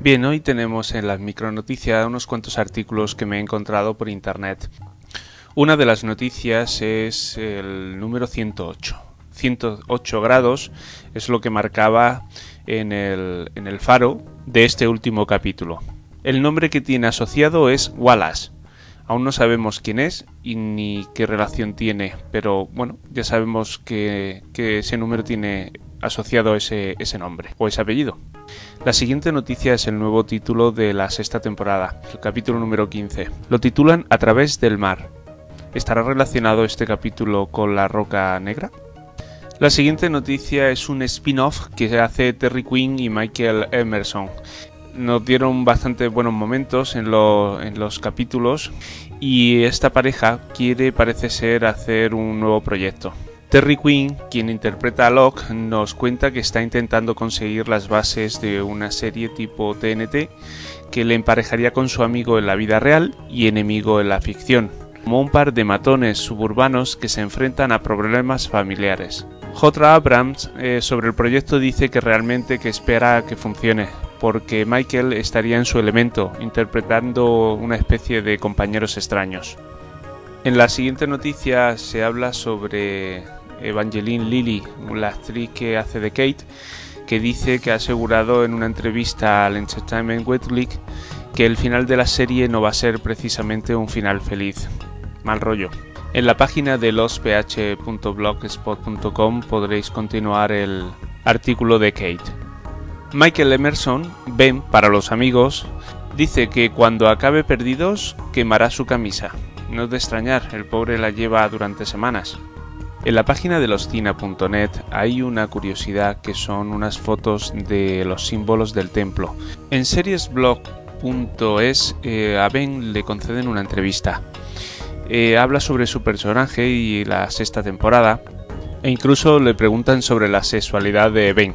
Bien, hoy tenemos en las micronoticias unos cuantos artículos que me he encontrado por internet. Una de las noticias es el número 108. 108 grados es lo que marcaba en el, en el faro de este último capítulo. El nombre que tiene asociado es Wallace. Aún no sabemos quién es y ni qué relación tiene, pero bueno, ya sabemos que, que ese número tiene asociado ese, ese nombre o ese apellido. La siguiente noticia es el nuevo título de la sexta temporada, el capítulo número 15. Lo titulan A través del mar. ¿Estará relacionado este capítulo con la Roca Negra? La siguiente noticia es un spin-off que hace Terry Quinn y Michael Emerson. Nos dieron bastante buenos momentos en, en los capítulos y esta pareja quiere, parece ser, hacer un nuevo proyecto. Terry Quinn, quien interpreta a Locke, nos cuenta que está intentando conseguir las bases de una serie tipo TNT que le emparejaría con su amigo en la vida real y enemigo en la ficción, como un par de matones suburbanos que se enfrentan a problemas familiares. J. Abrams eh, sobre el proyecto dice que realmente que espera que funcione, porque Michael estaría en su elemento, interpretando una especie de compañeros extraños. En la siguiente noticia se habla sobre Evangeline Lilly, la actriz que hace de Kate, que dice que ha asegurado en una entrevista al Entertainment Weekly que el final de la serie no va a ser precisamente un final feliz. Mal rollo. En la página de losph.blogspot.com podréis continuar el artículo de Kate. Michael Emerson, Ben para los amigos, dice que cuando acabe Perdidos quemará su camisa. No es de extrañar, el pobre la lleva durante semanas. En la página de loscina.net hay una curiosidad que son unas fotos de los símbolos del templo. En seriesblog.es eh, a Ben le conceden una entrevista. Eh, habla sobre su personaje y la sexta temporada e incluso le preguntan sobre la sexualidad de Ben.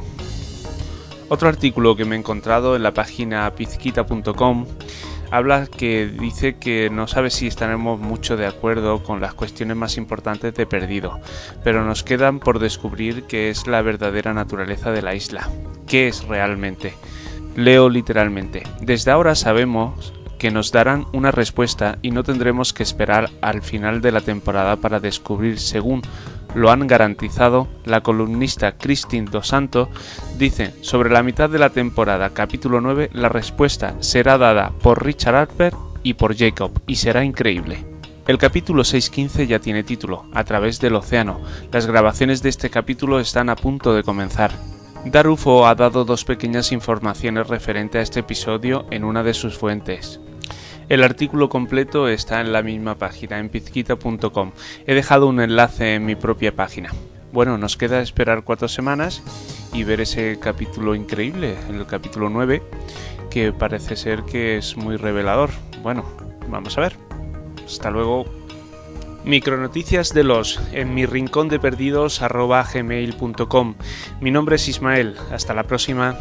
Otro artículo que me he encontrado en la página pizquita.com habla que dice que no sabe si estaremos mucho de acuerdo con las cuestiones más importantes de Perdido, pero nos quedan por descubrir qué es la verdadera naturaleza de la isla, qué es realmente. Leo literalmente, desde ahora sabemos que nos darán una respuesta y no tendremos que esperar al final de la temporada para descubrir según lo han garantizado, la columnista Christine Dos Santos dice, sobre la mitad de la temporada, capítulo 9, la respuesta será dada por Richard Harper y por Jacob, y será increíble. El capítulo 6.15 ya tiene título, A través del océano. Las grabaciones de este capítulo están a punto de comenzar. Darufo ha dado dos pequeñas informaciones referente a este episodio en una de sus fuentes. El artículo completo está en la misma página, en pizquita.com. He dejado un enlace en mi propia página. Bueno, nos queda esperar cuatro semanas y ver ese capítulo increíble, el capítulo 9, que parece ser que es muy revelador. Bueno, vamos a ver. Hasta luego. Micronoticias de los en mi rincón de perdidos gmail.com. Mi nombre es Ismael. Hasta la próxima.